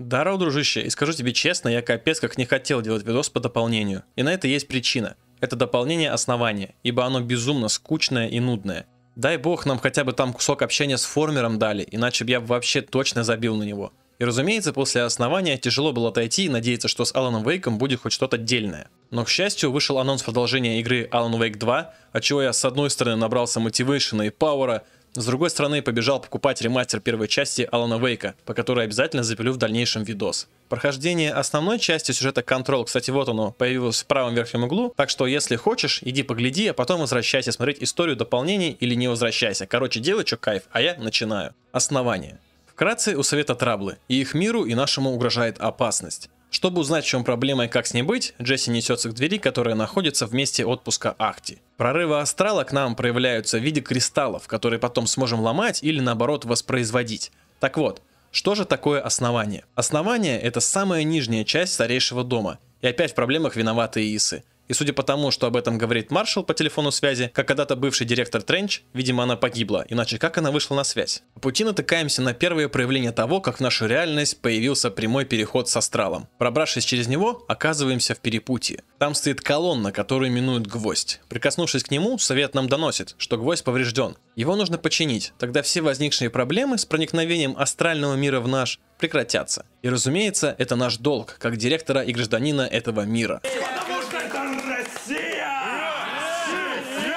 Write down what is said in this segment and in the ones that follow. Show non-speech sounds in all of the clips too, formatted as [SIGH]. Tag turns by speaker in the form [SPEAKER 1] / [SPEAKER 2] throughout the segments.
[SPEAKER 1] Здорово, дружище, и скажу тебе честно, я капец как не хотел делать видос по дополнению. И на это есть причина. Это дополнение основания, ибо оно безумно скучное и нудное. Дай бог нам хотя бы там кусок общения с формером дали, иначе бы я вообще точно забил на него. И разумеется, после основания тяжело было отойти и надеяться, что с Аланом Вейком будет хоть что-то отдельное. Но, к счастью, вышел анонс продолжения игры Alan Wake 2, от чего я с одной стороны набрался мотивейшена и пауэра, с другой стороны побежал покупать ремастер первой части Алана Вейка, по которой обязательно запилю в дальнейшем видос. Прохождение основной части сюжета Control, кстати, вот оно, появилось в правом верхнем углу, так что если хочешь, иди погляди, а потом возвращайся смотреть историю дополнений или не возвращайся. Короче, делай что кайф, а я начинаю. Основание. Вкратце у совета траблы, и их миру и нашему угрожает опасность. Чтобы узнать, в чем проблема и как с ней быть, Джесси несется к двери, которая находится в месте отпуска Ахти. Прорывы астрала к нам проявляются в виде кристаллов, которые потом сможем ломать или наоборот воспроизводить. Так вот, что же такое основание? Основание это самая нижняя часть старейшего дома. И опять в проблемах виноваты Исы. И судя по тому, что об этом говорит маршал по телефону связи, как когда-то бывший директор Тренч, видимо она погибла, иначе как она вышла на связь? По пути натыкаемся на первое проявление того, как в нашу реальность появился прямой переход с астралом. Пробравшись через него, оказываемся в перепутье. Там стоит колонна, которую именуют гвоздь. Прикоснувшись к нему, совет нам доносит, что гвоздь поврежден. Его нужно починить, тогда все возникшие проблемы с проникновением астрального мира в наш прекратятся. И разумеется, это наш долг, как директора и гражданина этого мира.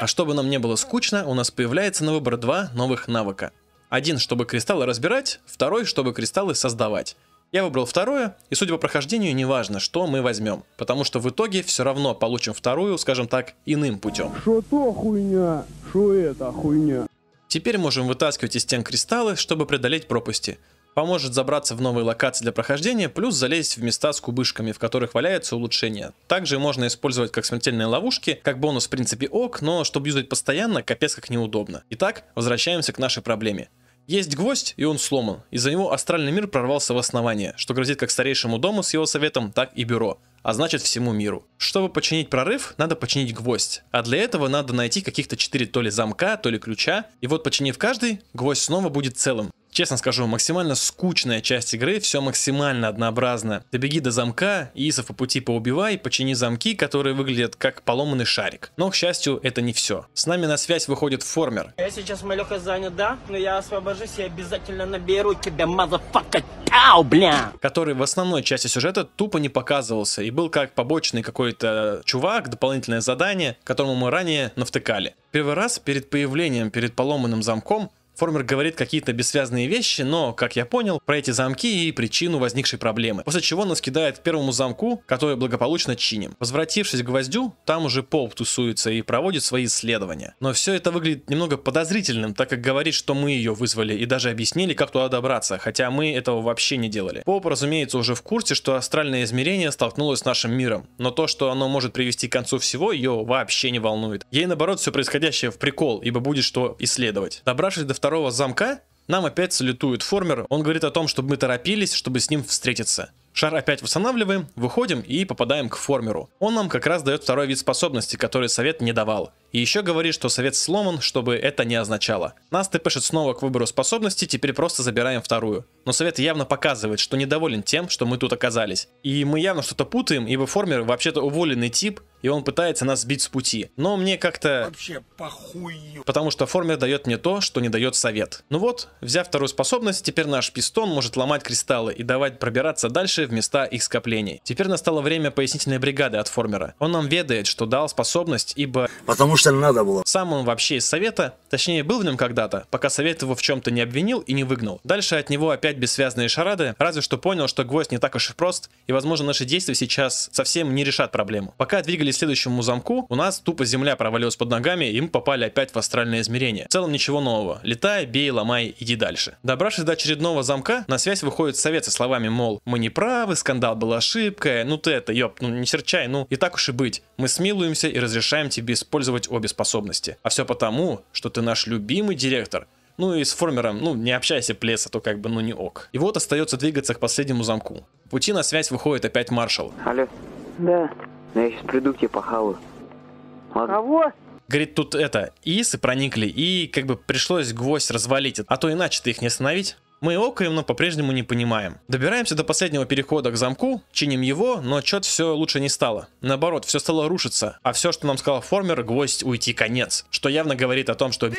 [SPEAKER 1] А чтобы нам не было скучно, у нас появляется на выбор два новых навыка. Один, чтобы кристаллы разбирать, второй, чтобы кристаллы создавать. Я выбрал второе, и судя по прохождению, неважно, что мы возьмем, потому что в итоге все равно получим вторую, скажем так, иным путем.
[SPEAKER 2] Что то хуйня, что это хуйня.
[SPEAKER 1] Теперь можем вытаскивать из стен кристаллы, чтобы преодолеть пропасти. Поможет забраться в новые локации для прохождения, плюс залезть в места с кубышками, в которых валяются улучшения. Также можно использовать как смертельные ловушки, как бонус в принципе ок, но чтобы юзать постоянно, капец как неудобно. Итак, возвращаемся к нашей проблеме. Есть гвоздь, и он сломан. Из-за него астральный мир прорвался в основание, что грозит как старейшему дому с его советом, так и бюро а значит всему миру. Чтобы починить прорыв, надо починить гвоздь. А для этого надо найти каких-то 4 то ли замка, то ли ключа. И вот починив каждый, гвоздь снова будет целым. Честно скажу, максимально скучная часть игры, все максимально однообразно. Добеги до замка, Исов по пути поубивай, почини замки, которые выглядят как поломанный шарик. Но, к счастью, это не все. С нами на связь выходит Former.
[SPEAKER 3] Я сейчас малеха занят, да? Но я освобожусь и обязательно наберу тебя, motherfucker, тау, бля!
[SPEAKER 1] Который в основной части сюжета тупо не показывался и был как побочный какой-то чувак, дополнительное задание, которому мы ранее навтыкали. Первый раз перед появлением, перед поломанным замком, Формер говорит какие-то бессвязные вещи, но, как я понял, про эти замки и причину возникшей проблемы. После чего нас кидает к первому замку, который благополучно чиним. Возвратившись к гвоздю, там уже Поп тусуется и проводит свои исследования. Но все это выглядит немного подозрительным, так как говорит, что мы ее вызвали и даже объяснили, как туда добраться, хотя мы этого вообще не делали. Поп, разумеется, уже в курсе, что астральное измерение столкнулось с нашим миром, но то, что оно может привести к концу всего, ее вообще не волнует. Ей наоборот все происходящее в прикол, ибо будет что исследовать. Добравшись до второго замка, нам опять салютует формер. Он говорит о том, чтобы мы торопились, чтобы с ним встретиться. Шар опять восстанавливаем, выходим и попадаем к формеру. Он нам как раз дает второй вид способности, который совет не давал. И еще говорит, что совет сломан, чтобы это не означало. Нас тпшит снова к выбору способности, теперь просто забираем вторую. Но совет явно показывает, что недоволен тем, что мы тут оказались. И мы явно что-то путаем, ибо формер вообще-то уволенный тип, и он пытается нас сбить с пути. Но мне как-то...
[SPEAKER 4] Вообще похую.
[SPEAKER 1] Потому что формер дает мне то, что не дает совет. Ну вот, взяв вторую способность, теперь наш пистон может ломать кристаллы и давать пробираться дальше в места их скоплений. Теперь настало время пояснительной бригады от формера. Он нам ведает, что дал способность, ибо...
[SPEAKER 4] Потому что надо было.
[SPEAKER 1] Сам он вообще из совета, точнее был в нем когда-то, пока совет его в чем-то не обвинил и не выгнал. Дальше от него опять бессвязные шарады, разве что понял, что гвоздь не так уж и прост, и возможно наши действия сейчас совсем не решат проблему. Пока двигались к следующему замку, у нас тупо земля провалилась под ногами, и мы попали опять в астральное измерение. В целом ничего нового. Летай, бей, ломай, иди дальше. Добравшись до очередного замка, на связь выходит совет со словами, мол, мы не правы, скандал был ошибкой, ну ты это, ёп, ну не серчай, ну и так уж и быть. Мы смилуемся и разрешаем тебе использовать обе способности. А все потому, что ты наш любимый директор. Ну и с формером, ну не общайся, плес, а то как бы ну не ок. И вот остается двигаться к последнему замку. В пути на связь выходит опять маршал.
[SPEAKER 5] Алло,
[SPEAKER 2] Да.
[SPEAKER 5] я сейчас приду к тебе похаваю. Ладно.
[SPEAKER 2] Кого?
[SPEAKER 1] Говорит, тут это, исы проникли, и как бы пришлось гвоздь развалить. А то иначе ты их не остановить. Мы окаем, но по-прежнему не понимаем. Добираемся до последнего перехода к замку, чиним его, но чё-то все лучше не стало. Наоборот, все стало рушиться, а все, что нам сказал Формер, гвоздь уйти конец. Что явно говорит о том, что...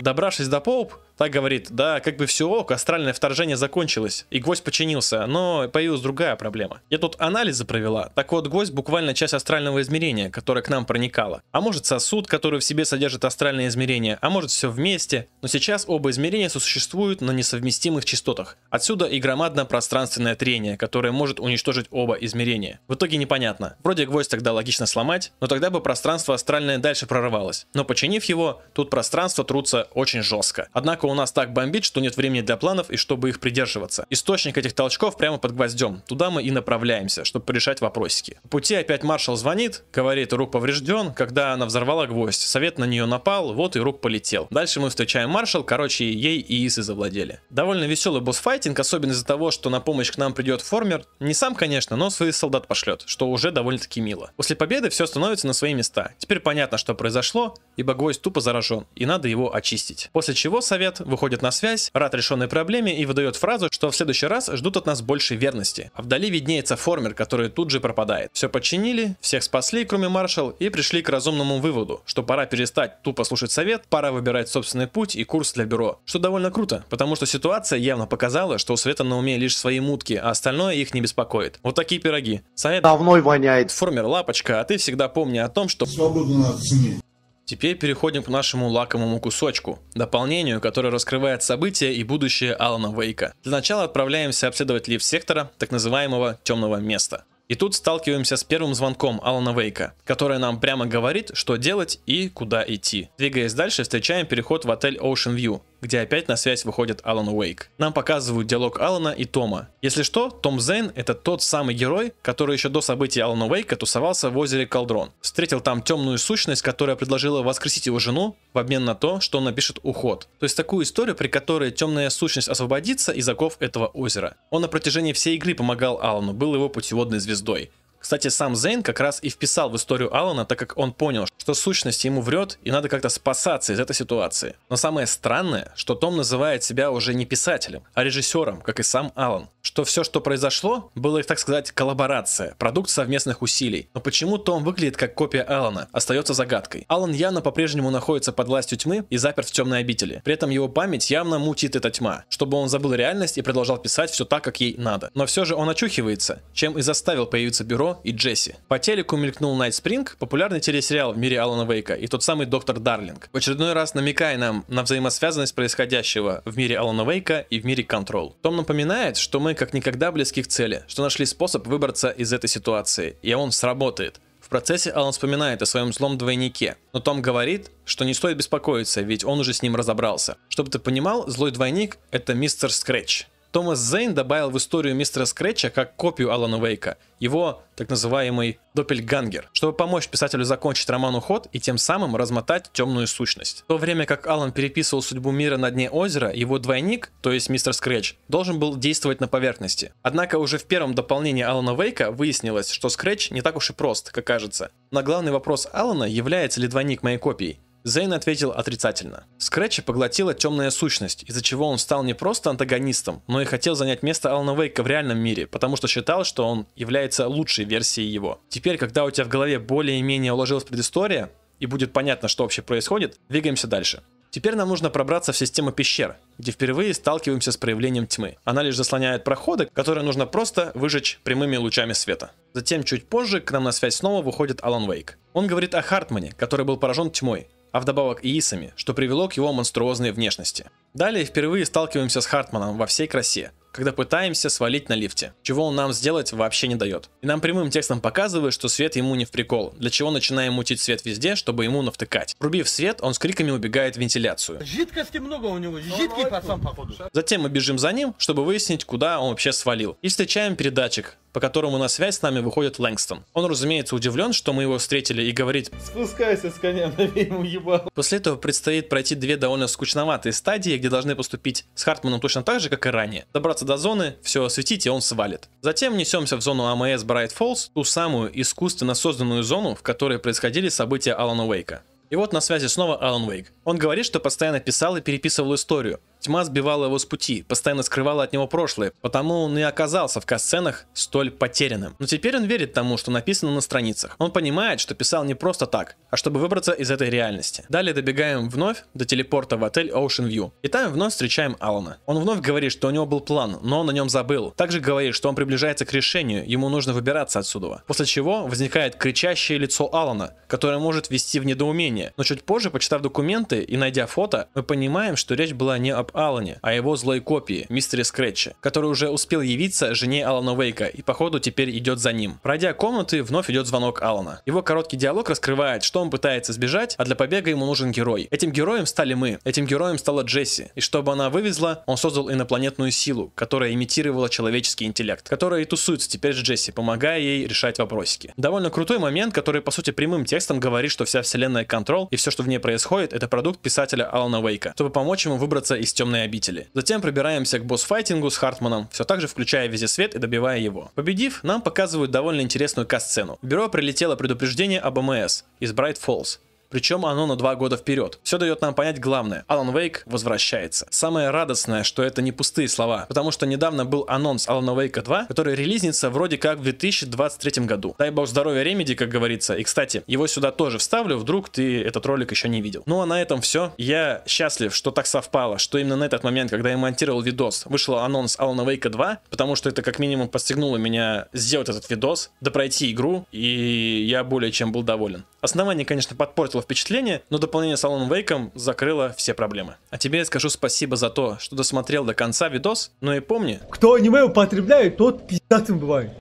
[SPEAKER 1] Добравшись до Поуп, так говорит, да, как бы все ок, астральное вторжение закончилось, и гвоздь починился, но появилась другая проблема. Я тут анализы провела, так вот гвоздь буквально часть астрального измерения, которое к нам проникало. А может сосуд, который в себе содержит астральное измерение, а может все вместе, но сейчас оба измерения сосуществуют на несовместимых частотах. Отсюда и громадное пространственное трение, которое может уничтожить оба измерения. В итоге непонятно. Вроде гвоздь тогда логично сломать, но тогда бы пространство астральное дальше прорывалось. Но починив его, тут пространство трутся очень жестко. Однако у нас так бомбит, что нет времени для планов и чтобы их придерживаться. Источник этих толчков прямо под гвоздем. Туда мы и направляемся, чтобы порешать вопросики. В пути опять маршал звонит, говорит, рук поврежден, когда она взорвала гвоздь. Совет на нее напал, вот и рук полетел. Дальше мы встречаем маршал, короче, ей и Исы завладели. Довольно веселый босс-файтинг, особенно из-за того, что на помощь к нам придет Формер. Не сам, конечно, но своих солдат пошлет, что уже довольно-таки мило. После победы все становится на свои места. Теперь понятно, что произошло, ибо гвоздь тупо заражен, и надо его очистить. После чего совет выходит на связь, рад решенной проблеме и выдает фразу, что в следующий раз ждут от нас больше верности. А вдали виднеется формер, который тут же пропадает. Все подчинили, всех спасли, кроме маршал, и пришли к разумному выводу, что пора перестать тупо слушать совет, пора выбирать собственный путь и курс для бюро. Что довольно круто, потому что ситуация явно показала, что у Света на уме лишь свои мутки, а остальное их не беспокоит. Вот такие пироги. Совет
[SPEAKER 6] Давной воняет.
[SPEAKER 1] Формер лапочка, а ты всегда помни о том, что...
[SPEAKER 7] Свободу надо ценить.
[SPEAKER 1] Теперь переходим к нашему лакомому кусочку, дополнению, которое раскрывает события и будущее Алана Вейка. Для начала отправляемся обследовать лифт сектора, так называемого темного места. И тут сталкиваемся с первым звонком Алана Вейка, который нам прямо говорит, что делать и куда идти. Двигаясь дальше, встречаем переход в отель Ocean View, где опять на связь выходит Алан Уэйк. Нам показывают диалог Алана и Тома. Если что, Том Зейн это тот самый герой, который еще до событий Алана Уэйка тусовался в озере Калдрон. Встретил там темную сущность, которая предложила воскресить его жену в обмен на то, что он напишет уход. То есть такую историю, при которой темная сущность освободится из оков этого озера. Он на протяжении всей игры помогал Алану, был его путеводной звездой. Кстати, сам Зейн как раз и вписал в историю Алана, так как он понял, что сущность ему врет и надо как-то спасаться из этой ситуации. Но самое странное, что Том называет себя уже не писателем, а режиссером, как и сам Алан. Что все, что произошло, было, так сказать, коллаборация, продукт совместных усилий. Но почему Том выглядит как копия Алана, остается загадкой. Алан явно по-прежнему находится под властью тьмы и заперт в темной обители. При этом его память явно мутит эта тьма, чтобы он забыл реальность и продолжал писать все так, как ей надо. Но все же он очухивается, чем и заставил появиться бюро и Джесси. По телеку мелькнул Night Spring, популярный телесериал в мире Алана Вейка, и тот самый Доктор Дарлинг. В очередной раз намекая нам на взаимосвязанность происходящего в мире Алана Вейка и в мире Control. Том напоминает, что мы как никогда близки к цели, что нашли способ выбраться из этой ситуации, и он сработает. В процессе Алан вспоминает о своем злом двойнике, но Том говорит, что не стоит беспокоиться, ведь он уже с ним разобрался. Чтобы ты понимал, злой двойник — это мистер Скретч. Томас Зейн добавил в историю мистера Скретча как копию Алана Вейка, его так называемый Доппельгангер, чтобы помочь писателю закончить роман «Уход» и тем самым размотать темную сущность. В то время как Алан переписывал судьбу мира на дне озера, его двойник, то есть мистер Скретч, должен был действовать на поверхности. Однако уже в первом дополнении Алана Вейка выяснилось, что Скретч не так уж и прост, как кажется. На главный вопрос Алана, является ли двойник моей копией, Зейн ответил отрицательно. Скретча поглотила темная сущность, из-за чего он стал не просто антагонистом, но и хотел занять место Алана Вейка в реальном мире, потому что считал, что он является лучшей версией его. Теперь, когда у тебя в голове более-менее уложилась предыстория, и будет понятно, что вообще происходит, двигаемся дальше. Теперь нам нужно пробраться в систему пещер, где впервые сталкиваемся с проявлением тьмы. Она лишь заслоняет проходы, которые нужно просто выжечь прямыми лучами света. Затем чуть позже к нам на связь снова выходит Алан Вейк. Он говорит о Хартмане, который был поражен тьмой, а вдобавок и Исами, что привело к его монструозной внешности. Далее впервые сталкиваемся с Хартманом во всей красе, когда пытаемся свалить на лифте, чего он нам сделать вообще не дает. И нам прямым текстом показывает, что свет ему не в прикол, для чего начинаем мутить свет везде, чтобы ему навтыкать. Рубив свет, он с криками убегает в вентиляцию.
[SPEAKER 3] Жидкости много у него, жидкий пацан походу.
[SPEAKER 1] Затем мы бежим за ним, чтобы выяснить, куда он вообще свалил. И встречаем передатчик, по которому на связь с нами выходит Лэнгстон. Он, разумеется, удивлен, что мы его встретили и говорит
[SPEAKER 8] Спускайся с коня, [LAUGHS] набей ему ебал.
[SPEAKER 1] После этого предстоит пройти две довольно скучноватые стадии, где должны поступить с Хартманом точно так же, как и ранее. Добраться до зоны, все осветить, и он свалит. Затем несемся в зону АМС Bright Falls, ту самую искусственно созданную зону, в которой происходили события Алана Уэйка. И вот на связи снова Алан Уэйк. Он говорит, что постоянно писал и переписывал историю, Тьма сбивала его с пути, постоянно скрывала от него прошлое, потому он и оказался в касценах столь потерянным. Но теперь он верит тому, что написано на страницах. Он понимает, что писал не просто так, а чтобы выбраться из этой реальности. Далее добегаем вновь до телепорта в отель Ocean View. И там вновь встречаем Алана. Он вновь говорит, что у него был план, но он о нем забыл. Также говорит, что он приближается к решению, ему нужно выбираться отсюда. После чего возникает кричащее лицо Алана, которое может ввести в недоумение. Но чуть позже, почитав документы и найдя фото, мы понимаем, что речь была не об Алане, а его злой копии, мистере Скретче, который уже успел явиться жене Алана Вейка и походу теперь идет за ним. Пройдя комнаты, вновь идет звонок Алана. Его короткий диалог раскрывает, что он пытается сбежать, а для побега ему нужен герой. Этим героем стали мы, этим героем стала Джесси. И чтобы она вывезла, он создал инопланетную силу, которая имитировала человеческий интеллект, которая и тусуется теперь с Джесси, помогая ей решать вопросики. Довольно крутой момент, который по сути прямым текстом говорит, что вся вселенная Control и все, что в ней происходит, это продукт писателя Алана Вейка, чтобы помочь ему выбраться из темной обители. Затем пробираемся к босс-файтингу с Хартманом, все так же включая везде свет и добивая его. Победив, нам показывают довольно интересную касцену. В бюро прилетело предупреждение об АМС из Bright Falls причем оно на два года вперед. Все дает нам понять главное. Алан Вейк возвращается. Самое радостное, что это не пустые слова, потому что недавно был анонс Алана Вейка 2, который релизнится вроде как в 2023 году. Дай бог здоровья Ремеди, как говорится. И, кстати, его сюда тоже вставлю, вдруг ты этот ролик еще не видел. Ну а на этом все. Я счастлив, что так совпало, что именно на этот момент, когда я монтировал видос, вышел анонс Алана Вейка 2, потому что это как минимум подстегнуло меня сделать этот видос, допройти игру, и я более чем был доволен. Основание, конечно, подпортило впечатление, но дополнение с Аланом Вейком закрыло все проблемы. А тебе я скажу спасибо за то, что досмотрел до конца видос, ну и помни...
[SPEAKER 6] Кто аниме употребляет, тот пиздатым бывает.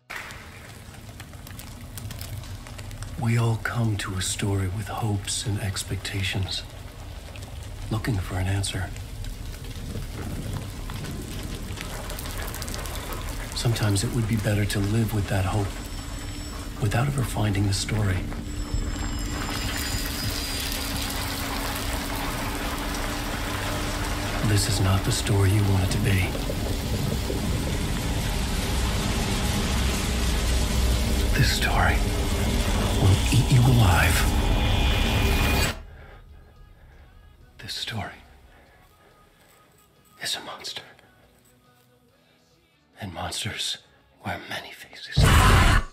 [SPEAKER 7] We all come to a story with hopes and expectations, looking for an answer. Sometimes it would be better to live with that hope without ever finding the story. This is not the story you want it to be. This story will eat you alive. This story is a monster. And monsters wear many faces.